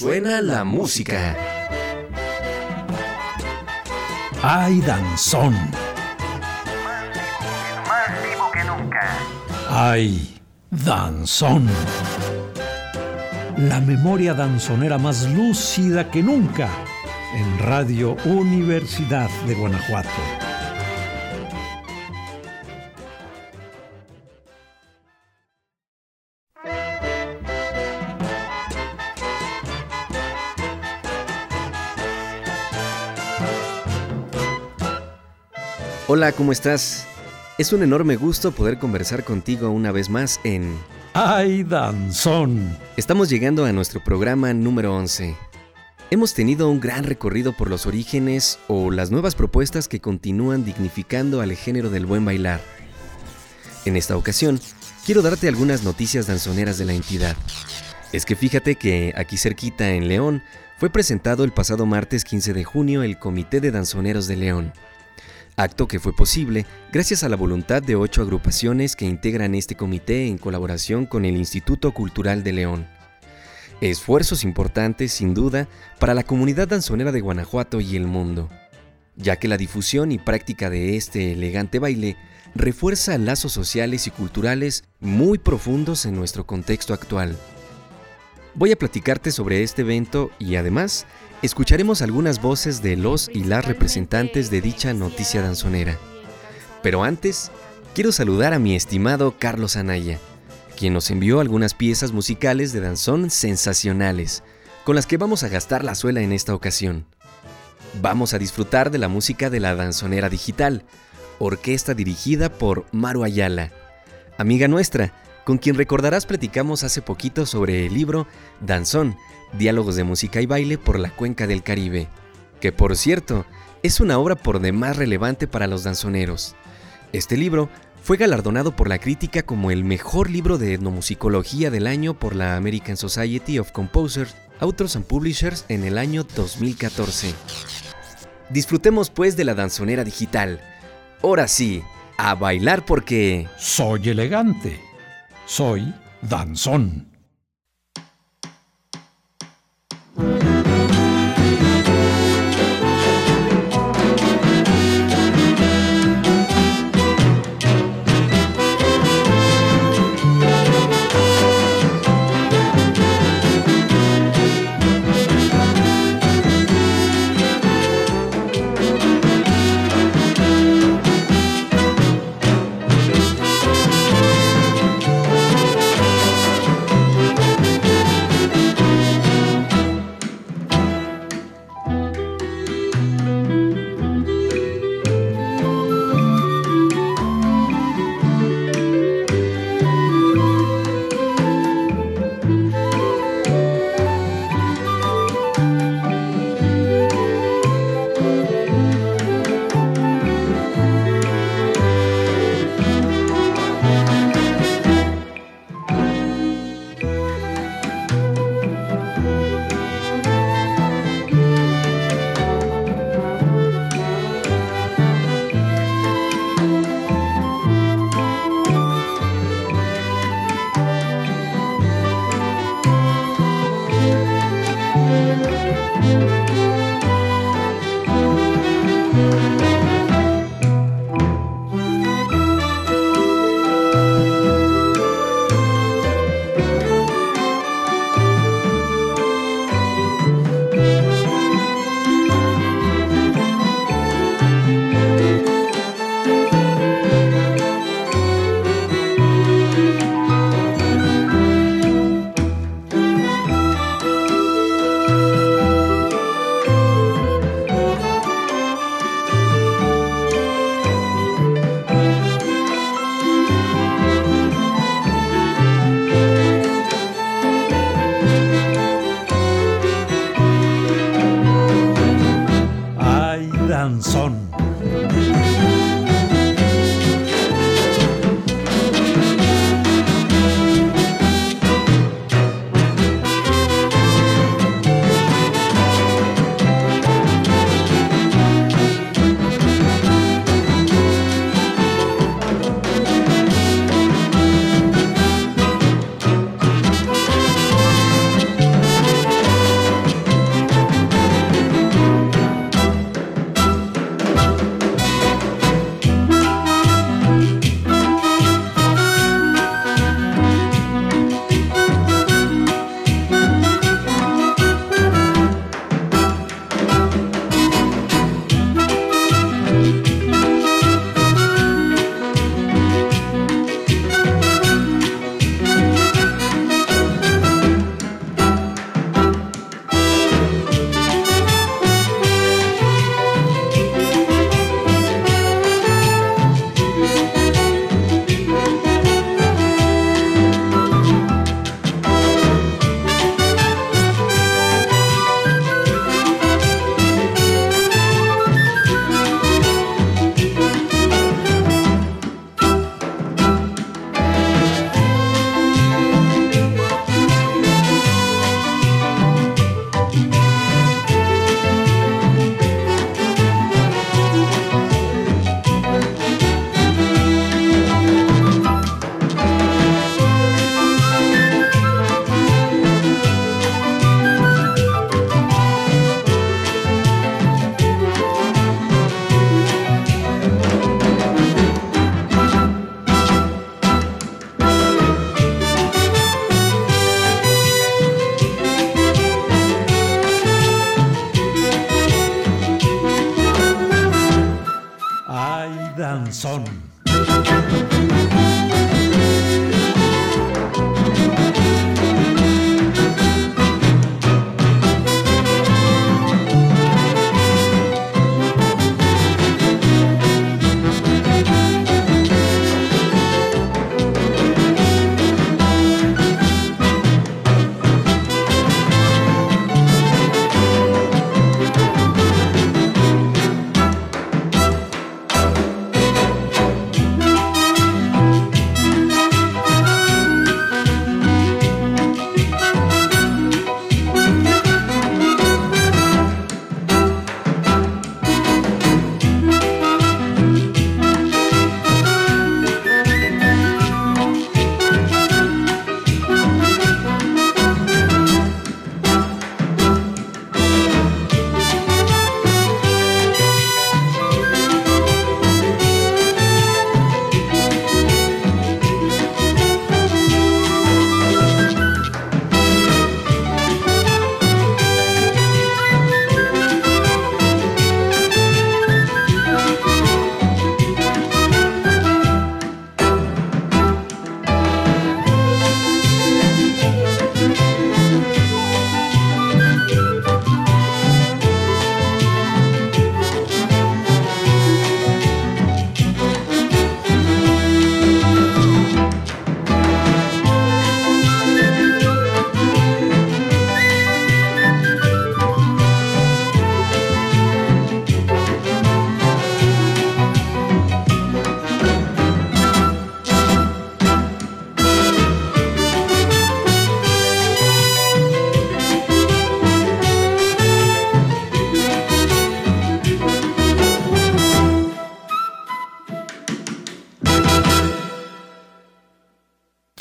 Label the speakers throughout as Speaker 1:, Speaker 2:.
Speaker 1: Suena la música.
Speaker 2: ¡Ay, danzón!
Speaker 3: Más vivo que nunca.
Speaker 2: ¡Ay, danzón! La memoria danzonera más lúcida que nunca en Radio Universidad de Guanajuato.
Speaker 1: Hola, ¿cómo estás? Es un enorme gusto poder conversar contigo una vez más en...
Speaker 2: ¡Ay, danzón!
Speaker 1: Estamos llegando a nuestro programa número 11. Hemos tenido un gran recorrido por los orígenes o las nuevas propuestas que continúan dignificando al género del buen bailar. En esta ocasión, quiero darte algunas noticias danzoneras de la entidad. Es que fíjate que aquí cerquita en León fue presentado el pasado martes 15 de junio el Comité de Danzoneros de León acto que fue posible gracias a la voluntad de ocho agrupaciones que integran este comité en colaboración con el Instituto Cultural de León. Esfuerzos importantes, sin duda, para la comunidad danzonera de Guanajuato y el mundo, ya que la difusión y práctica de este elegante baile refuerza lazos sociales y culturales muy profundos en nuestro contexto actual. Voy a platicarte sobre este evento y además escucharemos algunas voces de los y las representantes de dicha noticia danzonera. Pero antes, quiero saludar a mi estimado Carlos Anaya, quien nos envió algunas piezas musicales de danzón sensacionales, con las que vamos a gastar la suela en esta ocasión. Vamos a disfrutar de la música de la danzonera digital, orquesta dirigida por Maru Ayala, amiga nuestra, con quien recordarás platicamos hace poquito sobre el libro Danzón, Diálogos de Música y Baile por la Cuenca del Caribe, que por cierto es una obra por demás relevante para los danzoneros. Este libro fue galardonado por la crítica como el mejor libro de etnomusicología del año por la American Society of Composers, Authors and Publishers en el año 2014. Disfrutemos pues de la danzonera digital. Ahora sí, a bailar porque...
Speaker 2: Soy elegante. Soy danzón.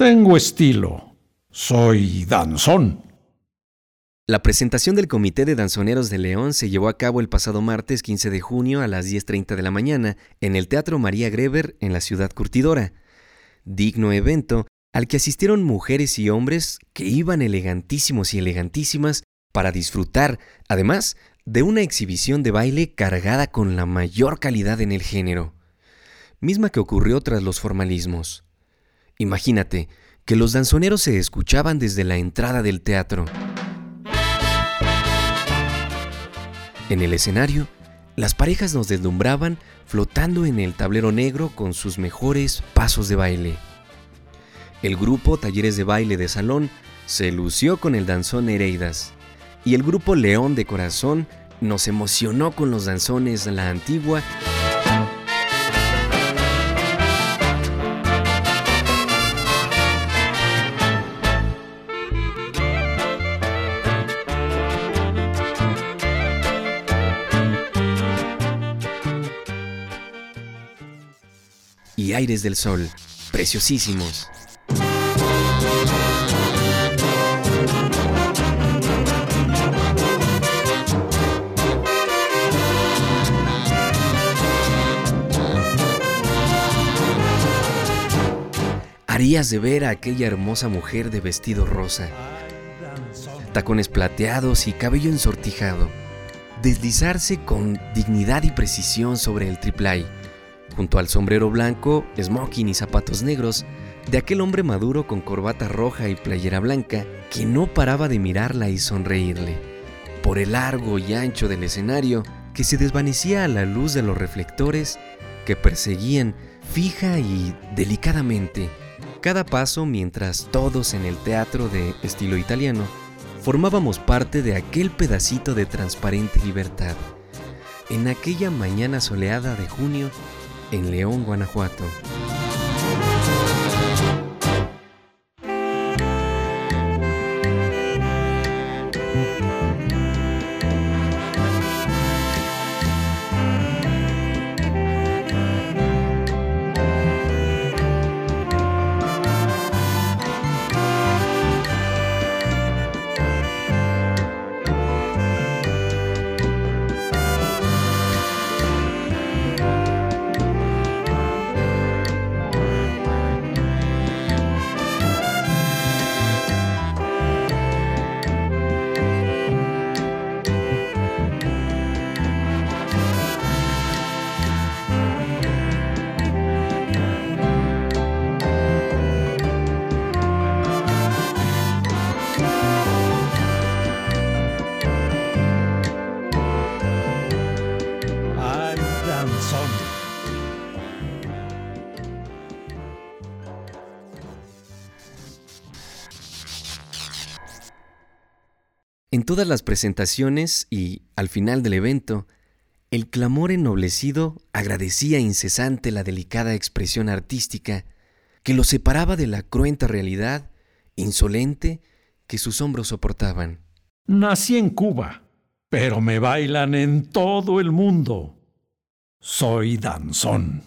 Speaker 2: Tengo estilo. Soy danzón.
Speaker 1: La presentación del Comité de Danzoneros de León se llevó a cabo el pasado martes 15 de junio a las 10.30 de la mañana en el Teatro María Greber en la ciudad curtidora. Digno evento al que asistieron mujeres y hombres que iban elegantísimos y elegantísimas para disfrutar, además, de una exhibición de baile cargada con la mayor calidad en el género, misma que ocurrió tras los formalismos. Imagínate que los danzoneros se escuchaban desde la entrada del teatro. En el escenario, las parejas nos deslumbraban flotando en el tablero negro con sus mejores pasos de baile. El grupo Talleres de Baile de Salón se lució con el danzón Nereidas y el grupo León de Corazón nos emocionó con los danzones La Antigua Aires del Sol, preciosísimos. Harías de ver a aquella hermosa mujer de vestido rosa, tacones plateados y cabello ensortijado, deslizarse con dignidad y precisión sobre el triplay, junto al sombrero blanco, smoking y zapatos negros de aquel hombre maduro con corbata roja y playera blanca que no paraba de mirarla y sonreírle, por el largo y ancho del escenario que se desvanecía a la luz de los reflectores que perseguían fija y delicadamente cada paso mientras todos en el teatro de estilo italiano formábamos parte de aquel pedacito de transparente libertad. En aquella mañana soleada de junio en León, Guanajuato. Presentaciones y al final del evento, el clamor ennoblecido agradecía incesante la delicada expresión artística que lo separaba de la cruenta realidad insolente que sus hombros soportaban.
Speaker 2: Nací en Cuba, pero me bailan en todo el mundo. Soy danzón.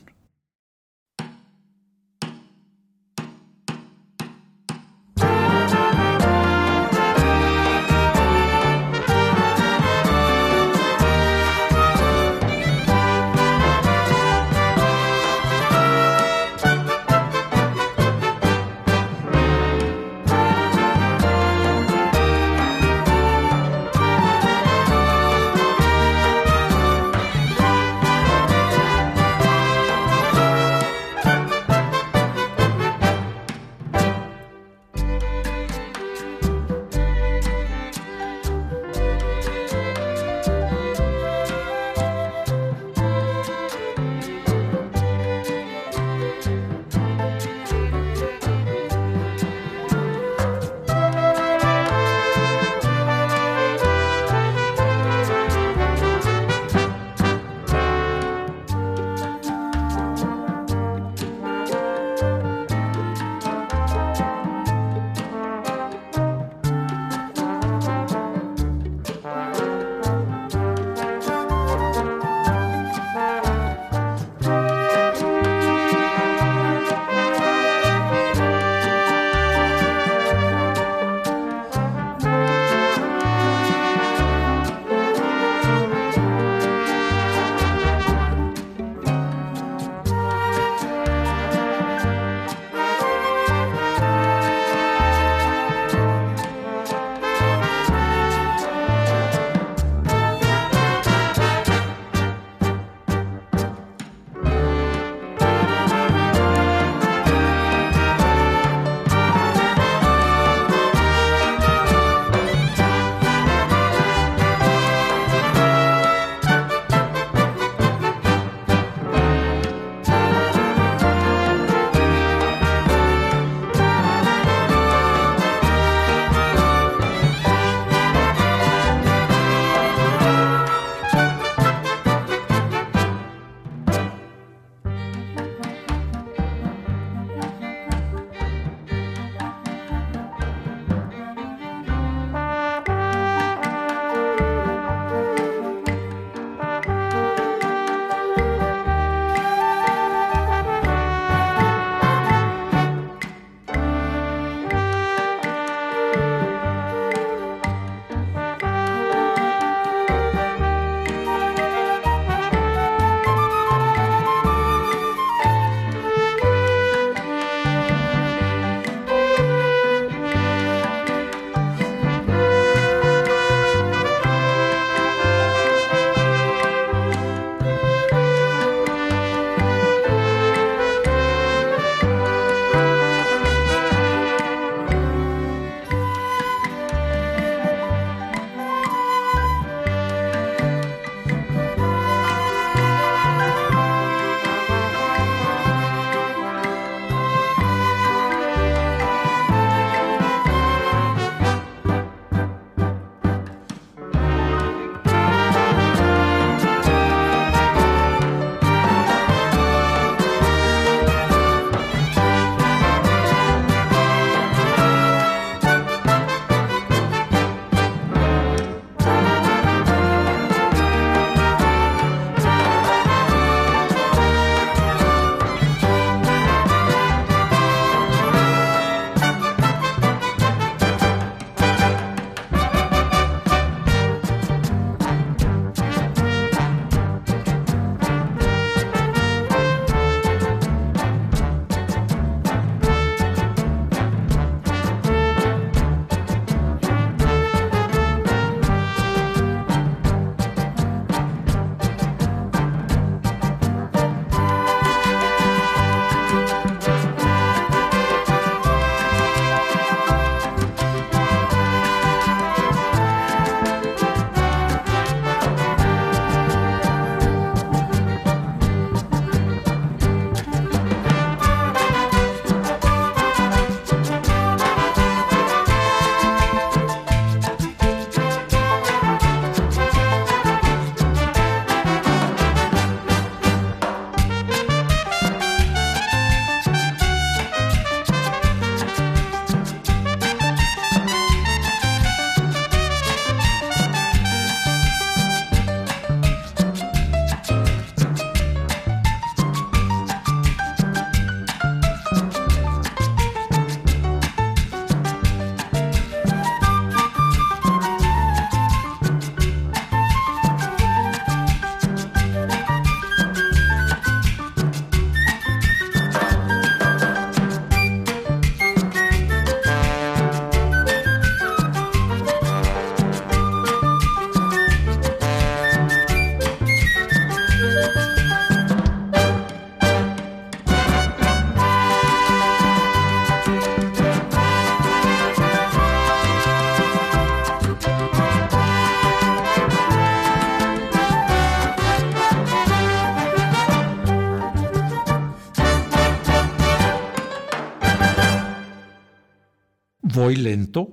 Speaker 2: Lento,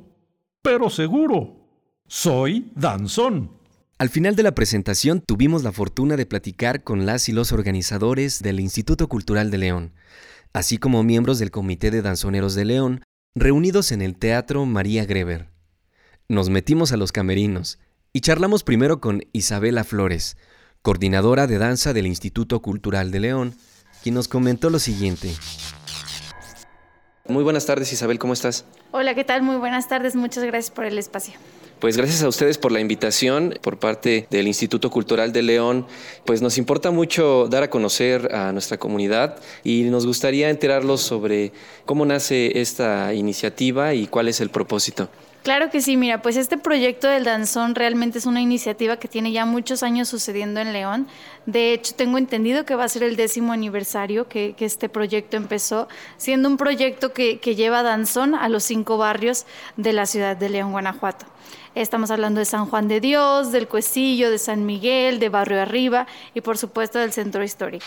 Speaker 2: pero seguro. Soy danzón.
Speaker 1: Al final de la presentación tuvimos la fortuna de platicar con las y los organizadores del Instituto Cultural de León, así como miembros del Comité de Danzoneros de León, reunidos en el Teatro María Greber. Nos metimos a los camerinos y charlamos primero con Isabela Flores, coordinadora de danza del Instituto Cultural de León, quien nos comentó lo siguiente. Muy buenas tardes Isabel, ¿cómo estás?
Speaker 4: Hola, ¿qué tal? Muy buenas tardes, muchas gracias por el espacio.
Speaker 1: Pues gracias a ustedes por la invitación por parte del Instituto Cultural de León. Pues nos importa mucho dar a conocer a nuestra comunidad y nos gustaría enterarlos sobre cómo nace esta iniciativa y cuál es el propósito.
Speaker 4: Claro que sí, mira, pues este proyecto del danzón realmente es una iniciativa que tiene ya muchos años sucediendo en León. De hecho, tengo entendido que va a ser el décimo aniversario que, este proyecto empezó, siendo un proyecto que, que lleva danzón a los cinco barrios de la ciudad de León, Guanajuato. Estamos hablando de San Juan de Dios, del Cuecillo, de San Miguel, de Barrio Arriba y por supuesto del Centro Histórico.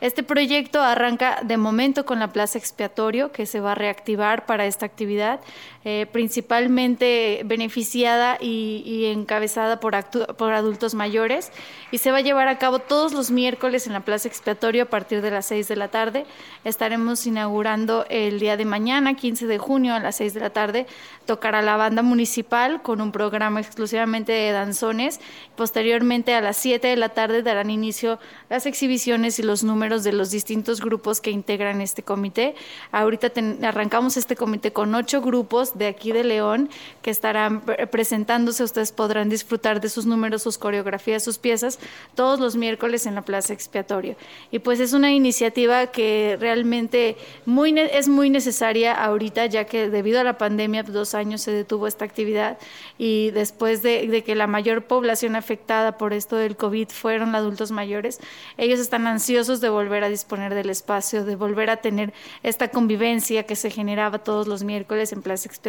Speaker 4: Este proyecto arranca de momento con la plaza expiatorio que se va a reactivar para esta actividad, eh, principalmente beneficiada y, encabezada por, por, adultos mayores y se va a llevar a cabo todos los miércoles en la plaza expiatorio a partir de las 6 de la tarde. Estaremos inaugurando el día de mañana, 15 de junio a las 6 de la tarde. Tocará la banda municipal con un programa exclusivamente de danzones. Posteriormente a las 7 de la tarde darán inicio las exhibiciones y los números de los distintos grupos que integran este comité. Ahorita arrancamos este comité con ocho grupos de aquí de León que estarán presentándose. Ustedes podrán disfrutar de sus números, sus coreografías, sus piezas todos los miércoles en la Plaza Expiatorio. Y pues es una iniciativa que realmente muy, es muy necesaria ahorita, ya que debido a la pandemia, dos años se detuvo esta actividad y después de, que la mayor población afectada por esto del COVID fueron adultos mayores, ellos están ansiosos de volver a disponer del espacio, de volver a tener esta convivencia que se generaba todos los miércoles en Plaza Expiatorio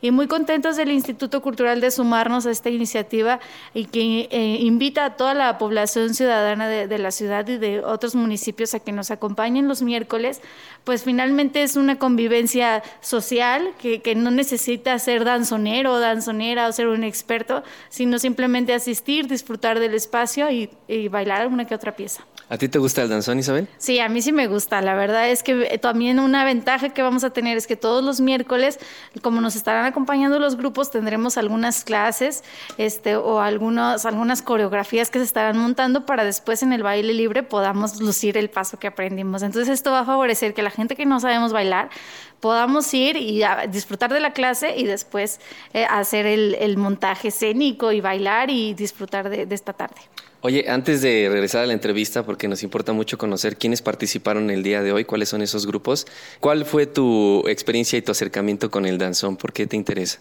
Speaker 4: y muy contentos del Instituto Cultural de sumarnos a esta iniciativa y que eh, invita a toda la población ciudadana de, la ciudad y de otros municipios a que nos acompañen los miércoles, pues finalmente es una convivencia social que, no necesita ser danzonero o danzonera o ser un experto, sino simplemente asistir, disfrutar del espacio y bailar alguna que otra pieza.
Speaker 1: ¿A ti te gusta el danzón, Isabel?
Speaker 4: Sí, a mí sí me gusta. La verdad es que eh, también una ventaja que vamos a tener es que todos los miércoles, como nos estarán acompañando los grupos, tendremos algunas clases este, o algunos, algunas coreografías que se estarán montando para después en el baile libre podamos lucir el paso que aprendimos. Entonces esto va a favorecer que la gente que no sabemos bailar podamos ir y disfrutar de la clase y después eh, hacer el, montaje escénico y bailar y disfrutar de esta tarde.
Speaker 1: Oye, antes de regresar a la entrevista, porque nos importa mucho conocer quiénes participaron el día de hoy, cuáles son esos grupos, ¿cuál fue tu experiencia y tu acercamiento con el danzón? ¿Por qué te interesa?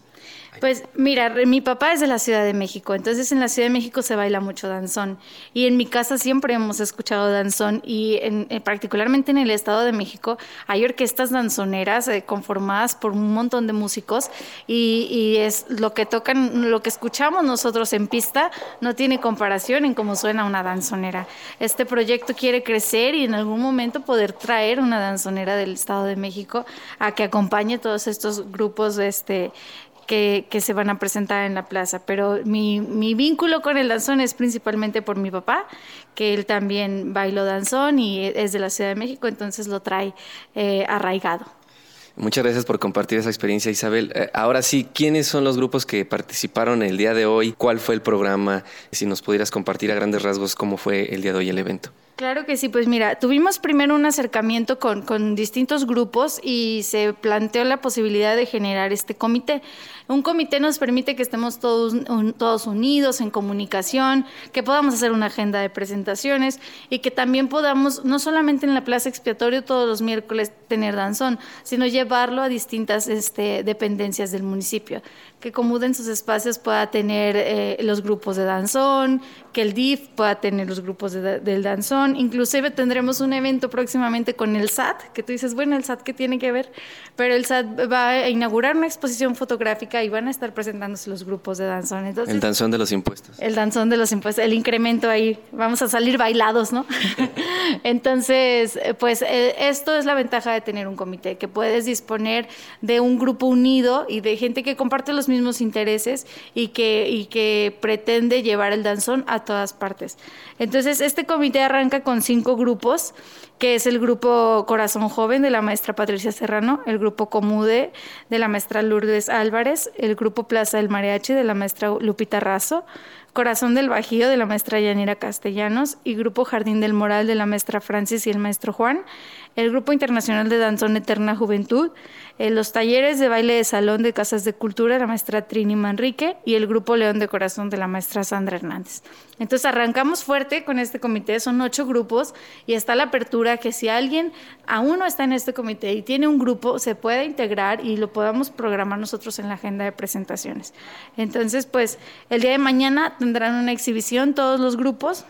Speaker 4: Pues mira, mi papá es de la Ciudad de México, entonces en la Ciudad de México se baila mucho danzón y en mi casa siempre hemos escuchado danzón y en, eh, particularmente en el Estado de México hay orquestas danzoneras eh, conformadas por un montón de músicos y, y, es lo que tocan, lo que escuchamos nosotros en pista no tiene comparación en cómo suena una danzonera. Este proyecto quiere crecer y en algún momento poder traer una danzonera del Estado de México a que acompañe todos estos grupos este, que, se van a presentar en la plaza. Pero mi, vínculo con el danzón es principalmente por mi papá, que él también bailó danzón y es de la Ciudad de México, entonces lo trae eh, arraigado.
Speaker 1: Muchas gracias por compartir esa experiencia, Isabel. Eh, ahora sí, ¿quiénes son los grupos que participaron el día de hoy? ¿Cuál fue el programa? Si nos pudieras compartir a grandes rasgos cómo fue el día de hoy el evento.
Speaker 4: Claro que sí, pues mira, tuvimos primero un acercamiento con, con, distintos grupos y se planteó la posibilidad de generar este comité. Un comité nos permite que estemos todos, todos unidos en comunicación, que podamos hacer una agenda de presentaciones y que también podamos, no solamente en la plaza expiatorio todos los miércoles tener danzón, sino llevarlo a distintas este, dependencias del municipio que Comuda en sus espacios pueda tener eh, los grupos de danzón, que el DIF pueda tener los grupos del danzón danzón, inclusive tendremos un evento próximamente con el SAT, que tú dices, bueno, el SAT, ¿qué tiene que ver? Pero el SAT va a inaugurar una exposición fotográfica y van a estar presentándose los grupos de danzón.
Speaker 1: Entonces, el danzón de los impuestos.
Speaker 4: El danzón de los impuestos, el incremento ahí, vamos a salir bailados, ¿no? Entonces, pues eh, esto es la ventaja de tener un comité, que puedes disponer de un grupo unido y de gente que comparte los mismos intereses y que, y que pretende llevar el danzón a todas partes. Entonces, este comité arranca con cinco grupos, que es el grupo Corazón Joven de la maestra Patricia Serrano, el grupo Comude de la maestra Lourdes Álvarez, el grupo Plaza del Mariachi de la maestra Lupita Razo, Corazón del Bajío de la maestra Yanira Castellanos y Grupo Jardín del Moral de la maestra Francis y el maestro Juan, el Grupo Internacional de Danzón Eterna Juventud, eh, los talleres de baile de salón de Casas de Cultura de la maestra Trini Manrique y el Grupo León de Corazón de la maestra Sandra Hernández. Entonces arrancamos fuerte con este comité, son ocho grupos y está la apertura que si alguien aún no está en este comité y tiene un grupo, se pueda integrar y lo podamos programar nosotros en la agenda de presentaciones. Entonces, pues el día de mañana tendrán una exhibición todos los grupos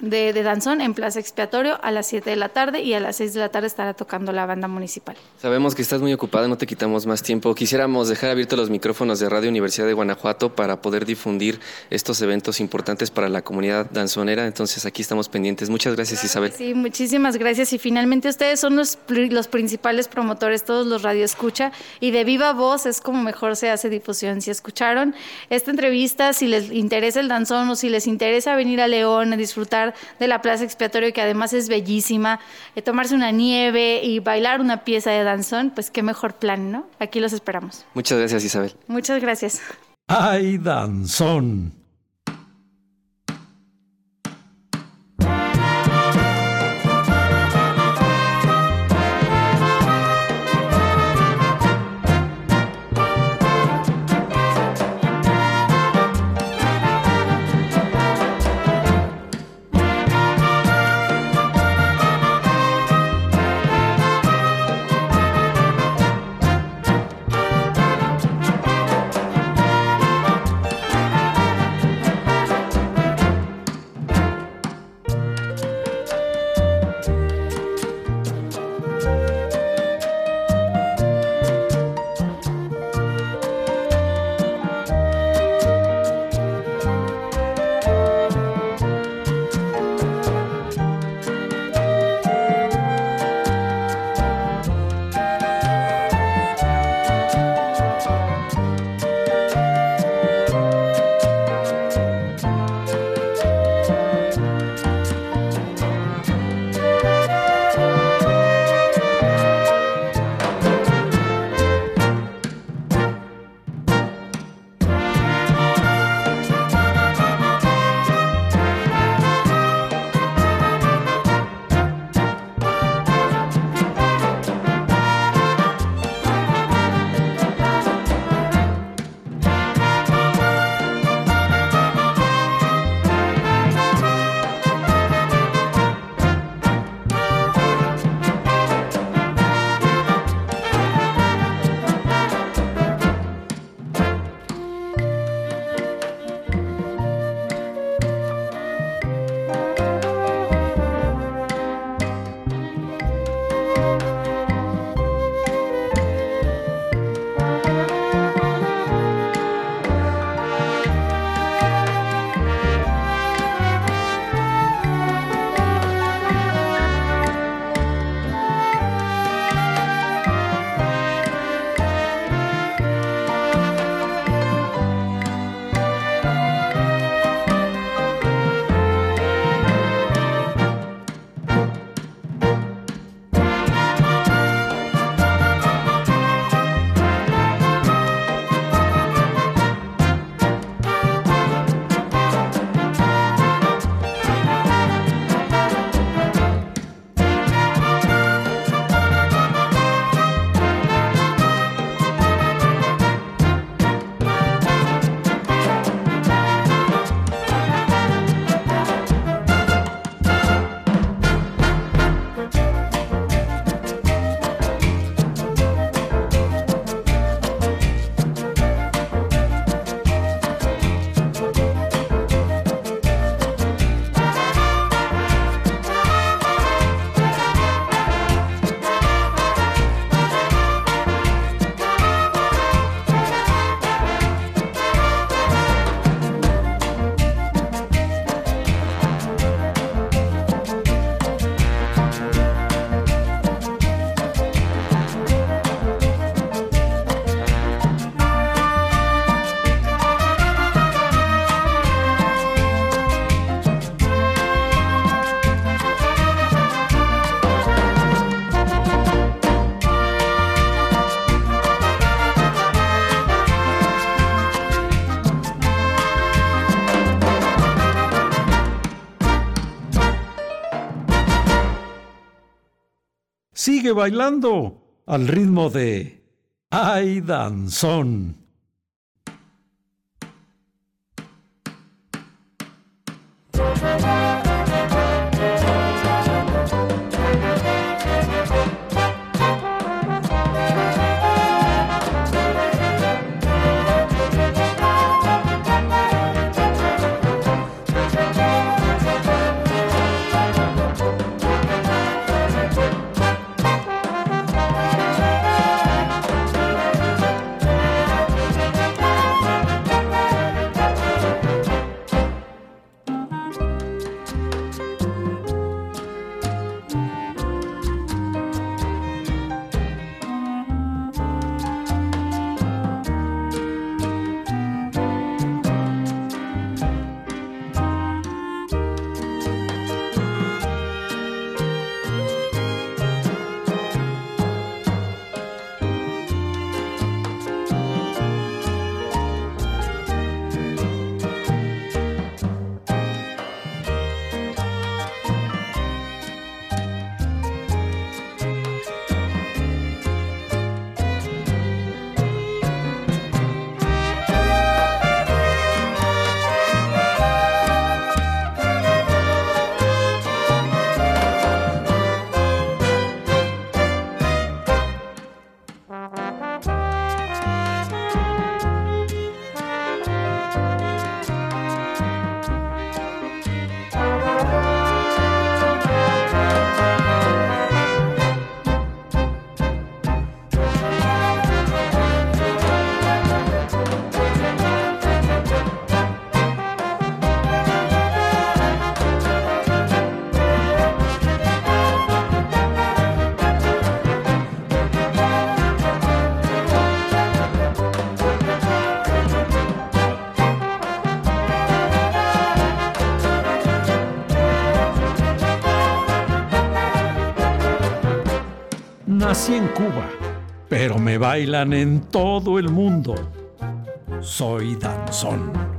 Speaker 4: de, danzón en Plaza Expiatorio a las 7 de la tarde y a las 6 de la tarde estará tocando la banda municipal.
Speaker 1: Sabemos que estás muy ocupada, no te quitamos más tiempo. Quisiéramos dejar abiertos los micrófonos de Radio Universidad de Guanajuato para poder difundir estos eventos importantes para la comunidad danzonera. Entonces aquí estamos pendientes. Muchas gracias Isabel.
Speaker 4: Sí, muchísimas gracias y finalmente ustedes son los, los principales promotores, todos los radio escucha y de viva voz es como mejor se hace difusión. Si escucharon esta entrevista, si les interesa el danzón o si les interesa venir a León a disfrutar de la Plaza Expiatorio, que además es bellísima, eh, tomarse una nieve y bailar una pieza de danzón, pues qué mejor plan, ¿no? Aquí los esperamos.
Speaker 1: Muchas gracias, Isabel.
Speaker 4: Muchas gracias.
Speaker 2: ¡Ay, danzón! Sigue bailando al ritmo de ¡Ay, danzón! Cuba, pero me bailan en todo el mundo. Soy danzón.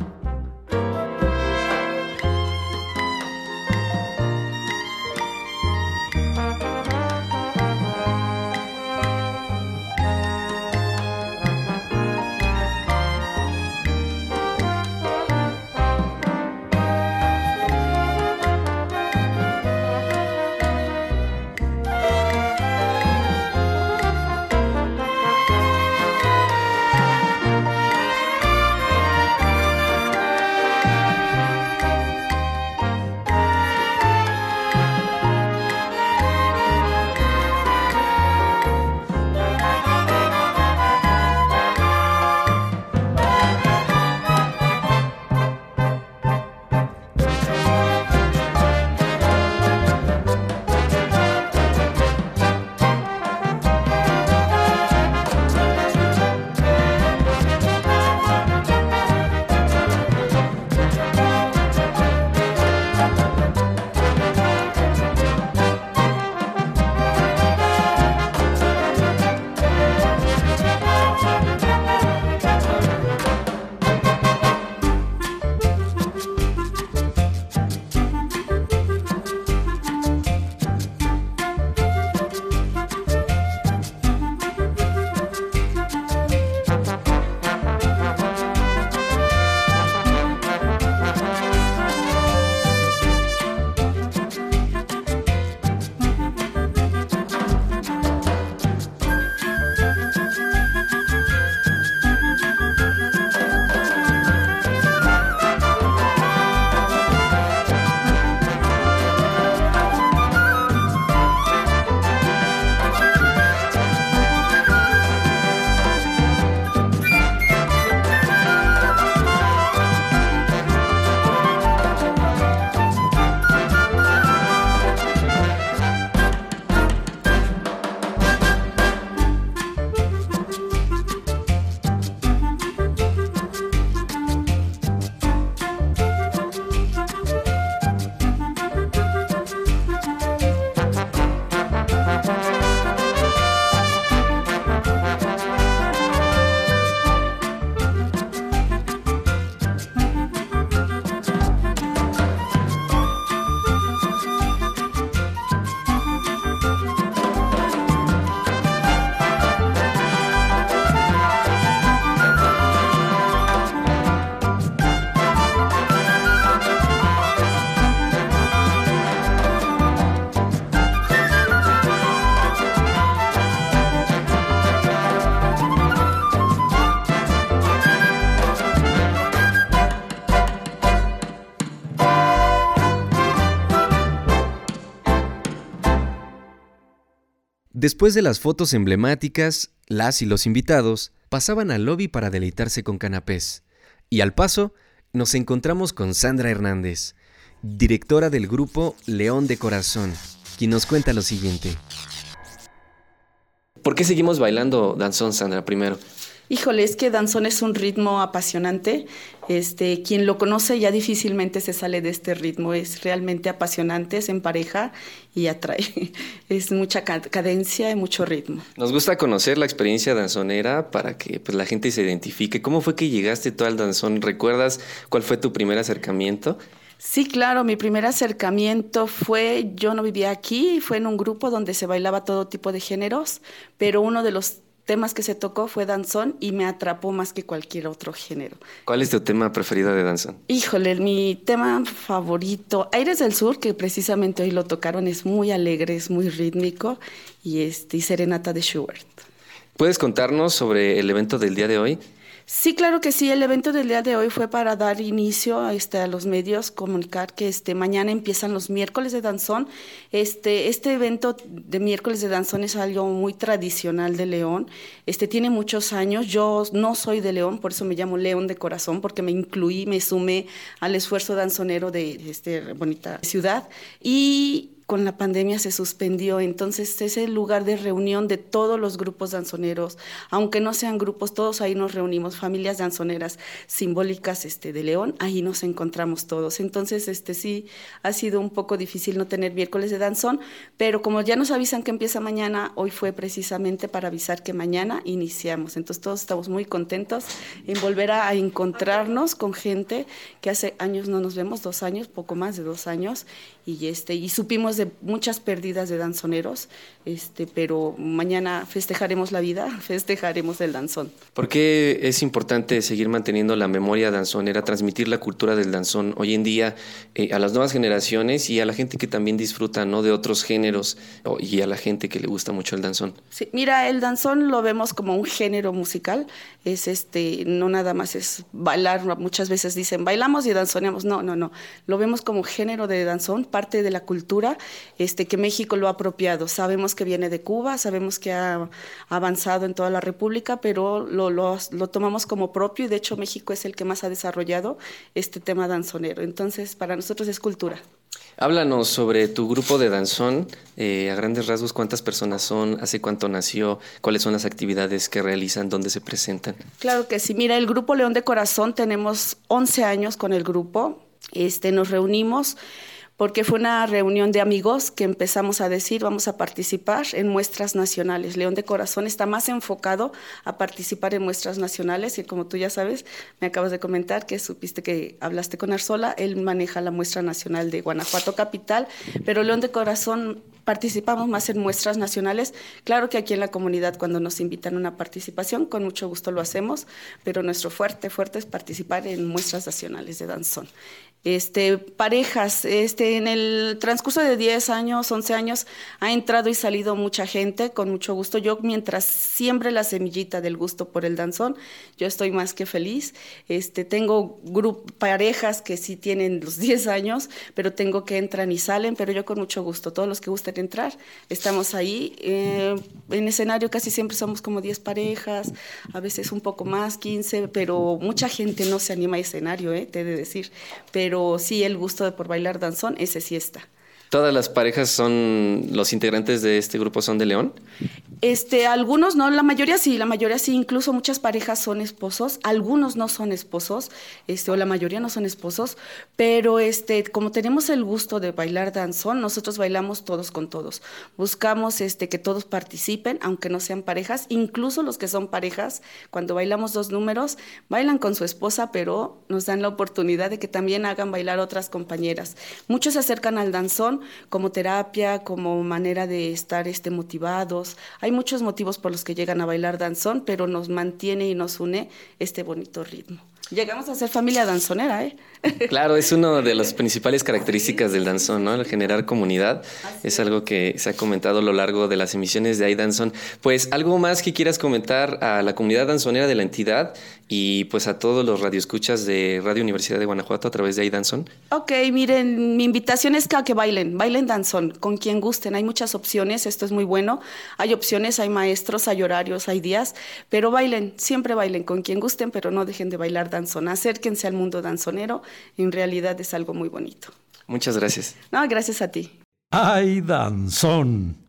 Speaker 1: Después de las fotos emblemáticas, las y los invitados pasaban al lobby para deleitarse con canapés. Y al paso, nos encontramos con Sandra Hernández, directora del grupo León de Corazón, quien nos cuenta lo siguiente. ¿Por qué seguimos bailando danzón, Sandra, primero?
Speaker 5: Híjole, es que danzón es un ritmo apasionante. Este, quien lo conoce ya difícilmente se sale de este ritmo. Es realmente apasionante, es en pareja y atrae. Es mucha cadencia y mucho ritmo.
Speaker 1: Nos gusta conocer la experiencia danzonera para que pues, la gente se identifique. ¿Cómo fue que llegaste tú al danzón? ¿Recuerdas cuál fue tu primer acercamiento?
Speaker 5: Sí, claro, mi primer acercamiento fue, yo no vivía aquí, fue en un grupo donde se bailaba todo tipo de géneros, pero uno de los temas que se tocó fue danzón y me atrapó más que cualquier otro género.
Speaker 1: ¿Cuál es tu tema preferido de danzón?
Speaker 5: Híjole, mi tema favorito, Aires del Sur, que precisamente hoy lo tocaron, es muy alegre, es muy rítmico, y, este, y Serenata de Schubert.
Speaker 1: ¿Puedes contarnos sobre el evento del día de hoy?
Speaker 5: Sí, claro que sí. El evento del día de hoy fue para dar inicio este, a los medios, comunicar que este, mañana empiezan los miércoles de danzón. Este, este evento de miércoles de danzón es algo muy tradicional de León. Este, tiene muchos años. Yo no soy de León, por eso me llamo León de corazón, porque me incluí, me sumé al esfuerzo danzonero de esta bonita ciudad. Y con la pandemia se suspendió, entonces es el lugar de reunión de todos los grupos danzoneros, aunque no sean grupos, todos ahí nos reunimos, familias danzoneras simbólicas este, de León, ahí nos encontramos todos. Entonces, este sí, ha sido un poco difícil no tener miércoles de danzón, pero como ya nos avisan que empieza mañana, hoy fue precisamente para avisar que mañana iniciamos. Entonces todos estamos muy contentos en volver a encontrarnos con gente que hace años no nos vemos, dos años, poco más de dos años, y, este, y supimos de muchas pérdidas de danzoneros, este, pero mañana festejaremos la vida, festejaremos el danzón.
Speaker 1: ¿Por qué es importante seguir manteniendo la memoria danzonera, transmitir la cultura del danzón hoy en día eh, a las nuevas generaciones y a la gente que también disfruta ¿no? de otros géneros y a la gente que le gusta mucho el danzón?
Speaker 5: Sí, mira, el danzón lo vemos como un género musical, es este, no nada más es bailar, muchas veces dicen bailamos y danzoneamos, no, no, no, lo vemos como género de danzón, parte de la cultura este, que México lo ha apropiado. Sabemos que viene de Cuba, sabemos que ha avanzado en toda la República, pero lo, lo, tomamos como propio y de hecho México es el que más ha desarrollado este tema danzonero. Entonces, para nosotros es cultura.
Speaker 1: Háblanos sobre tu grupo de danzón, eh, a grandes rasgos, cuántas personas son, hace cuánto nació, cuáles son las actividades que realizan, dónde se presentan.
Speaker 5: Claro que sí, mira, el grupo León de Corazón, tenemos 11 años con el grupo, este, nos reunimos porque fue una reunión de amigos que empezamos a decir, vamos a participar en muestras nacionales. León de Corazón está más enfocado a participar en muestras nacionales y como tú ya sabes, me acabas de comentar que supiste que hablaste con Arzola, él maneja la muestra nacional de Guanajuato Capital, pero León de Corazón participamos más en muestras nacionales. Claro que aquí en la comunidad cuando nos invitan a una participación, con mucho gusto lo hacemos, pero nuestro fuerte, fuerte es participar en muestras nacionales de danzón este, parejas. Este, en el transcurso de 10 años, 11 años, ha entrado y salido mucha gente, con mucho gusto. Yo, mientras siembre la semillita del gusto por el danzón, yo estoy más que feliz. Este, tengo parejas que sí tienen los 10 años, pero tengo que entran y salen, pero yo con mucho gusto. Todos los que gusten entrar, estamos ahí. Eh, en escenario casi siempre somos como 10 parejas, a veces un poco más, 15, pero mucha gente no se anima a escenario, eh, te he de decir. Pero pero sí el gusto de por bailar danzón, ese sí está.
Speaker 1: ¿Todas las parejas son, los integrantes de este grupo son de León?
Speaker 5: Este, algunos no, la mayoría sí, la mayoría sí, incluso muchas parejas son esposos, algunos no son esposos, este, o la mayoría no son esposos, pero este, como tenemos el gusto de bailar danzón, nosotros bailamos todos con todos. Buscamos este, que todos participen, aunque no sean parejas, incluso los que son parejas, cuando bailamos dos números, bailan con su esposa, pero nos dan la oportunidad de que también hagan bailar otras compañeras. Muchos se acercan al danzón como terapia, como manera de estar este, motivados. Hay muchos motivos por los que llegan a bailar danzón, pero nos mantiene y nos une este bonito ritmo. Llegamos a ser familia danzonera, ¿eh?
Speaker 1: Claro, es una de las principales características del danzón, ¿no? El generar comunidad es algo que se ha comentado a lo largo de las emisiones de iDanzón. Pues algo más que quieras comentar a la comunidad danzonera de la entidad y pues a todos los radioescuchas de Radio Universidad de Guanajuato a través de iDanzón.
Speaker 5: Ok, miren, mi invitación es que, a que bailen, bailen danzón, con quien gusten. Hay muchas opciones, esto es muy bueno. Hay opciones, hay maestros, hay horarios, hay días, pero bailen, siempre bailen con quien gusten, pero no dejen de bailar danzón. Acérquense al mundo danzonero en realidad es algo muy bonito.
Speaker 1: Muchas gracias.
Speaker 5: No, gracias a ti.
Speaker 2: ¡Ay, danzón!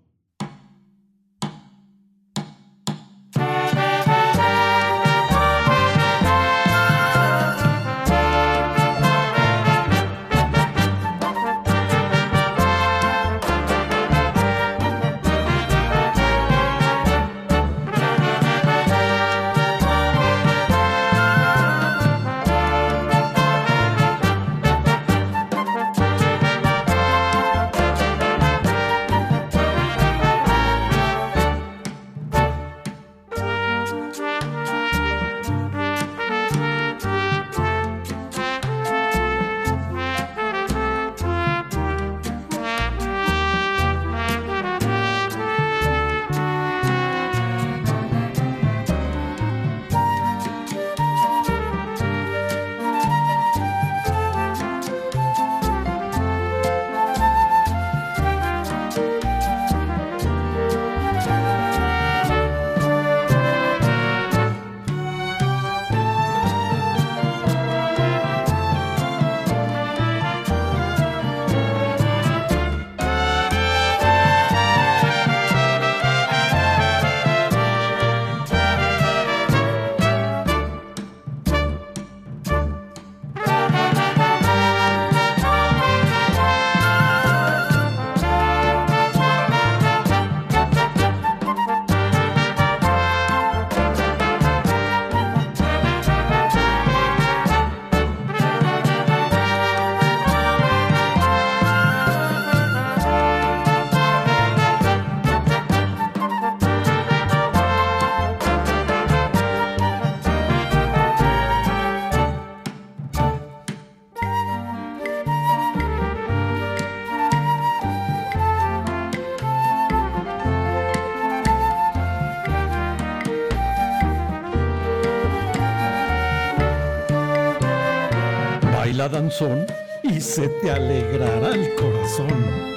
Speaker 2: Y se te alegrará el corazón.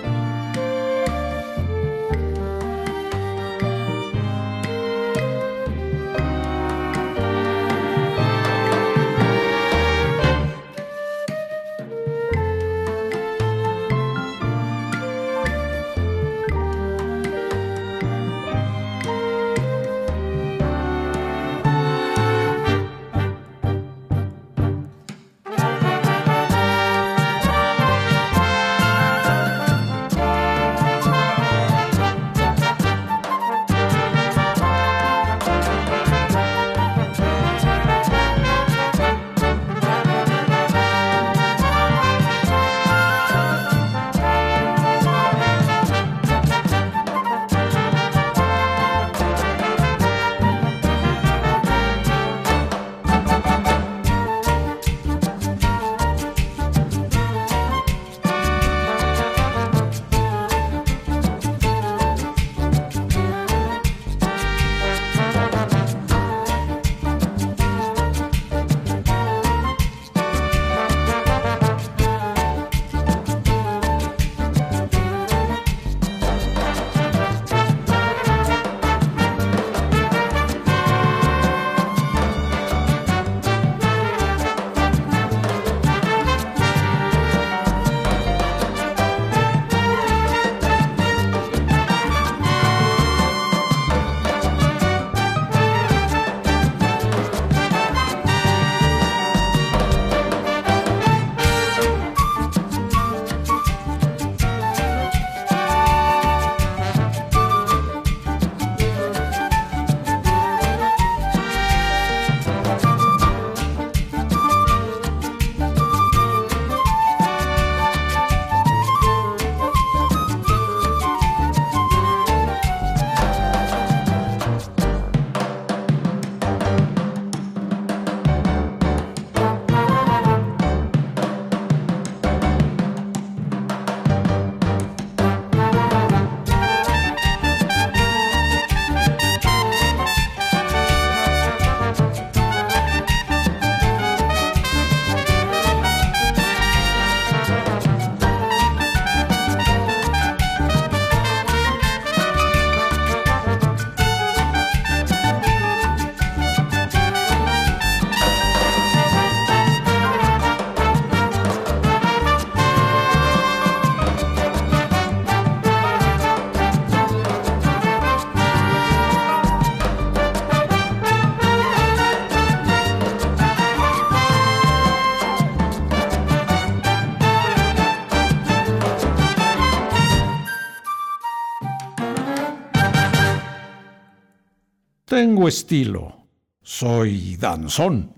Speaker 2: Tengo estilo. Soy danzón.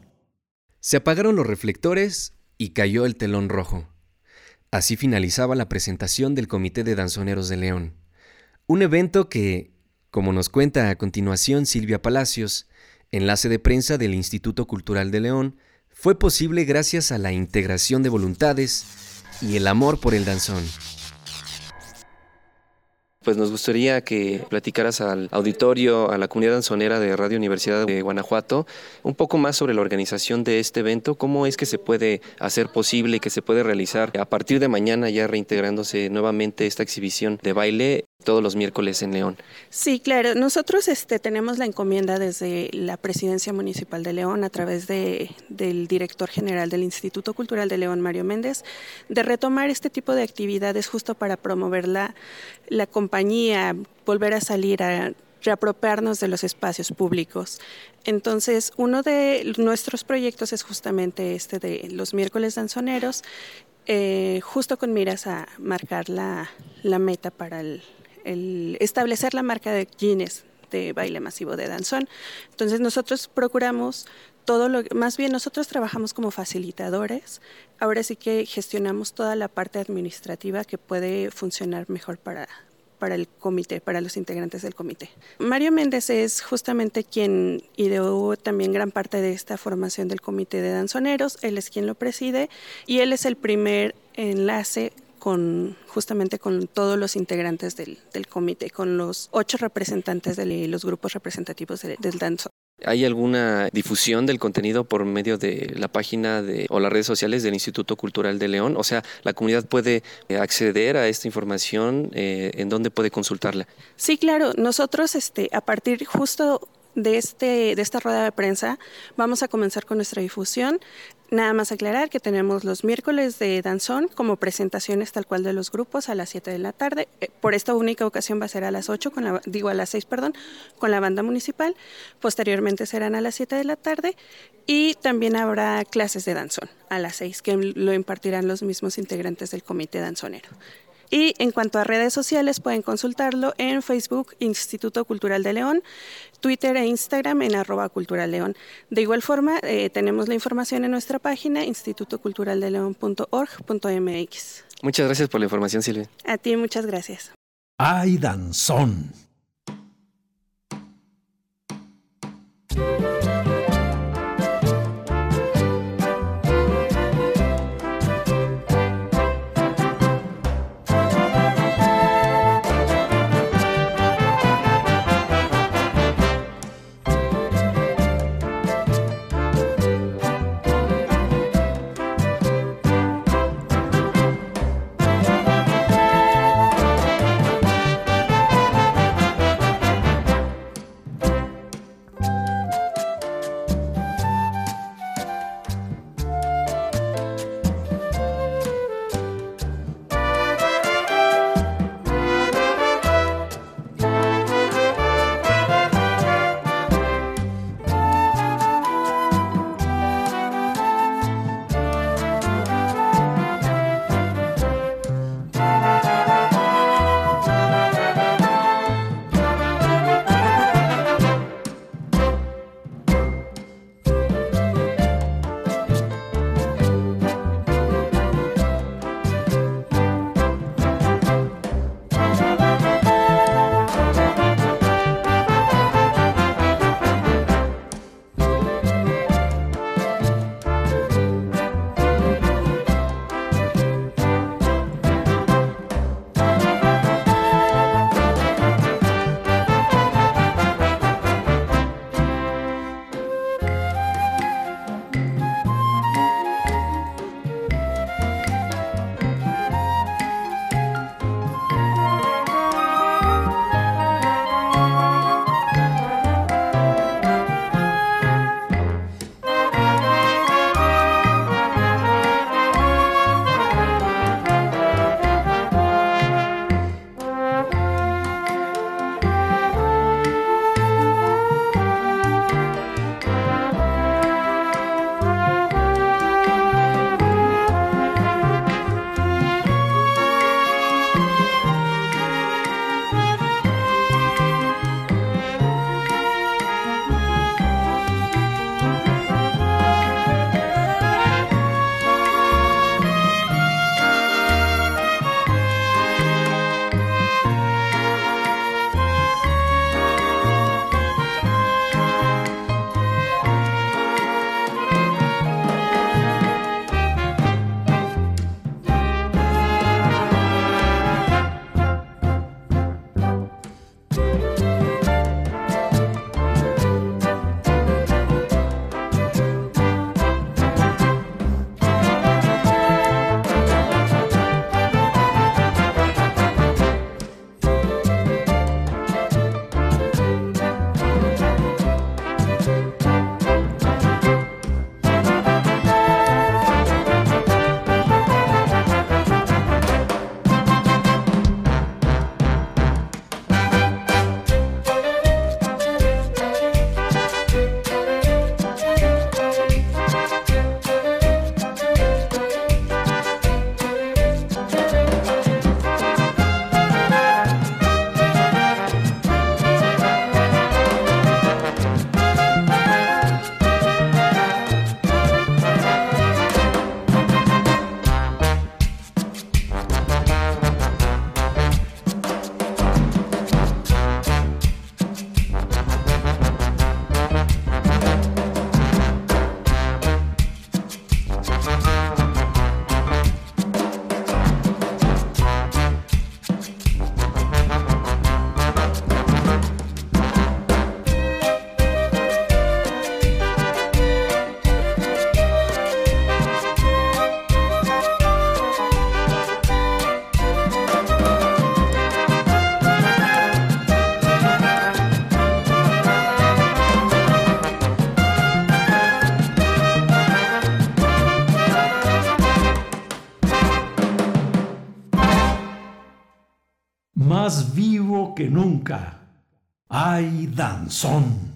Speaker 1: Se apagaron los reflectores y cayó el telón rojo. Así finalizaba la presentación del Comité de Danzoneros de León. Un evento que, como nos cuenta a continuación Silvia Palacios, enlace de prensa del Instituto Cultural de León, fue posible gracias a la integración de voluntades y el amor por el danzón.
Speaker 6: Pues nos gustaría que platicaras al auditorio, a la comunidad danzonera de Radio Universidad de Guanajuato, un poco más sobre la organización de este evento, cómo es que se puede hacer posible que se puede realizar a partir de mañana ya reintegrándose nuevamente esta exhibición de baile todos los miércoles en León.
Speaker 7: Sí, claro. Nosotros este, tenemos la encomienda desde la Presidencia Municipal de León a través de, del director general del Instituto Cultural de León, Mario Méndez, de retomar este tipo de actividades justo para promover la, la compañía, volver a salir a reapropiarnos de los espacios públicos. Entonces, uno de nuestros proyectos es justamente este de los miércoles danzoneros, eh, justo con miras a marcar la, la meta para el, el establecer la marca de Guinness de baile masivo de danzón. Entonces nosotros procuramos todo lo más bien nosotros trabajamos como facilitadores. Ahora sí que gestionamos toda la parte administrativa que puede funcionar mejor para para el comité, para los integrantes del comité. Mario Méndez es justamente quien ideó también gran parte de esta formación del comité de danzoneros, él es quien lo preside y él es el primer enlace con justamente con todos los integrantes del, comité, con los ocho representantes de los grupos representativos del danzo.
Speaker 6: ¿Hay alguna difusión del contenido por medio de la página de, o las redes sociales del Instituto Cultural de León? O sea, ¿la comunidad puede eh, acceder a esta información? Eh, ¿En dónde puede consultarla?
Speaker 7: Sí, claro. Nosotros, este, a partir justo de, este, de esta rueda de prensa vamos a comenzar con nuestra difusión. Nada más aclarar que tenemos los miércoles de danzón como presentaciones tal cual de los grupos a las 7 de la tarde. Eh, por esta única ocasión va a ser a las 8, con la, digo a las 6, perdón, con la banda municipal. Posteriormente serán a las 7 de la tarde y también habrá clases de danzón a las 6 que lo impartirán los mismos integrantes del comité danzonero. Y en cuanto a redes sociales, pueden consultarlo en Facebook, Instituto Cultural de León, Twitter e Instagram en arroba cultural león. De igual forma, eh, tenemos la información en nuestra página institutoculturaldeleón.org.mx.
Speaker 6: Muchas gracias por la información, Silvia.
Speaker 7: A ti, muchas gracias.
Speaker 2: ¡Ay, danzón! Más vivo que nunca. ¡Ay, danzón!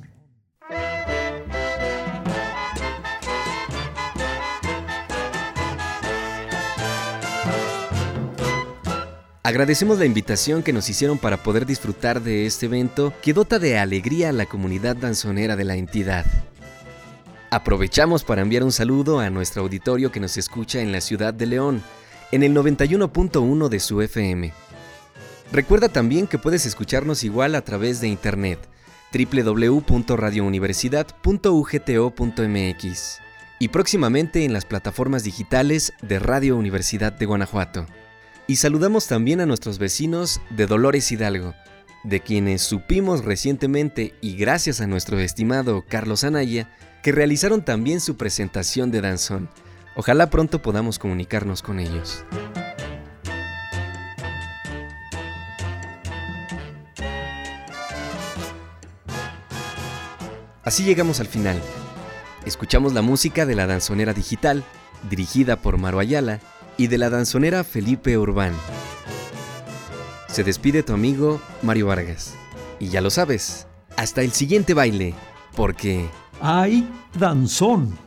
Speaker 1: Agradecemos la invitación que nos hicieron para poder disfrutar de este evento que dota de alegría a la comunidad danzonera de la entidad. Aprovechamos para enviar un saludo a nuestro auditorio que nos escucha en la ciudad de León, en el 91.1 de su FM. Recuerda también que puedes escucharnos igual a través de internet www.radiouniversidad.ugto.mx y próximamente en las plataformas digitales de Radio Universidad de Guanajuato. Y saludamos también a nuestros vecinos de Dolores Hidalgo, de quienes supimos recientemente y gracias a nuestro estimado Carlos Anaya, que realizaron también su presentación de danzón. Ojalá pronto podamos comunicarnos con ellos. Así llegamos al final. Escuchamos la música de la danzonera digital, dirigida por Maro Ayala, y de la danzonera Felipe Urbán. Se despide tu amigo Mario Vargas. Y ya lo sabes, hasta el siguiente baile, porque...
Speaker 2: ¡Hay danzón!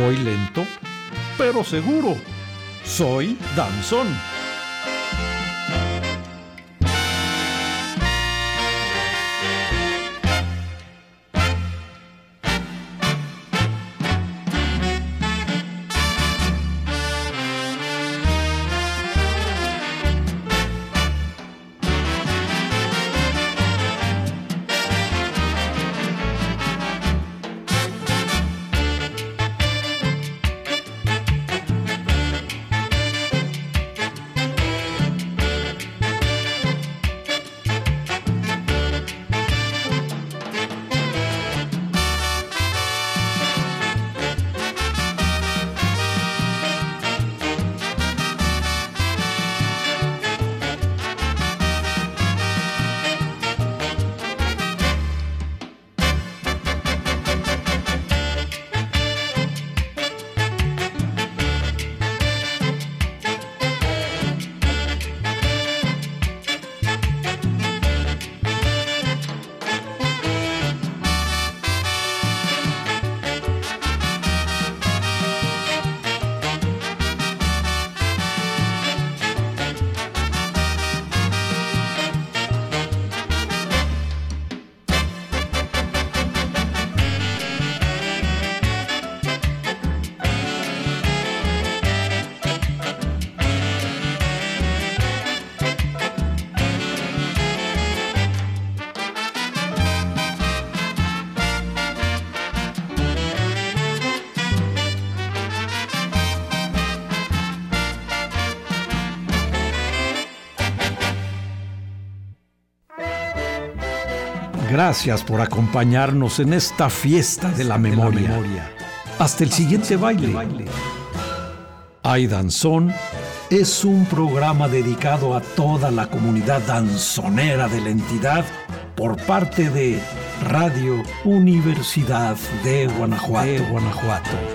Speaker 2: Voy lento, pero seguro. Soy Danzón. Gracias por acompañarnos en esta fiesta de la memoria. Hasta el siguiente baile. Ay Danzón es un programa dedicado a toda la comunidad danzonera de la entidad por parte de Radio Universidad de Guanajuato. De Guanajuato.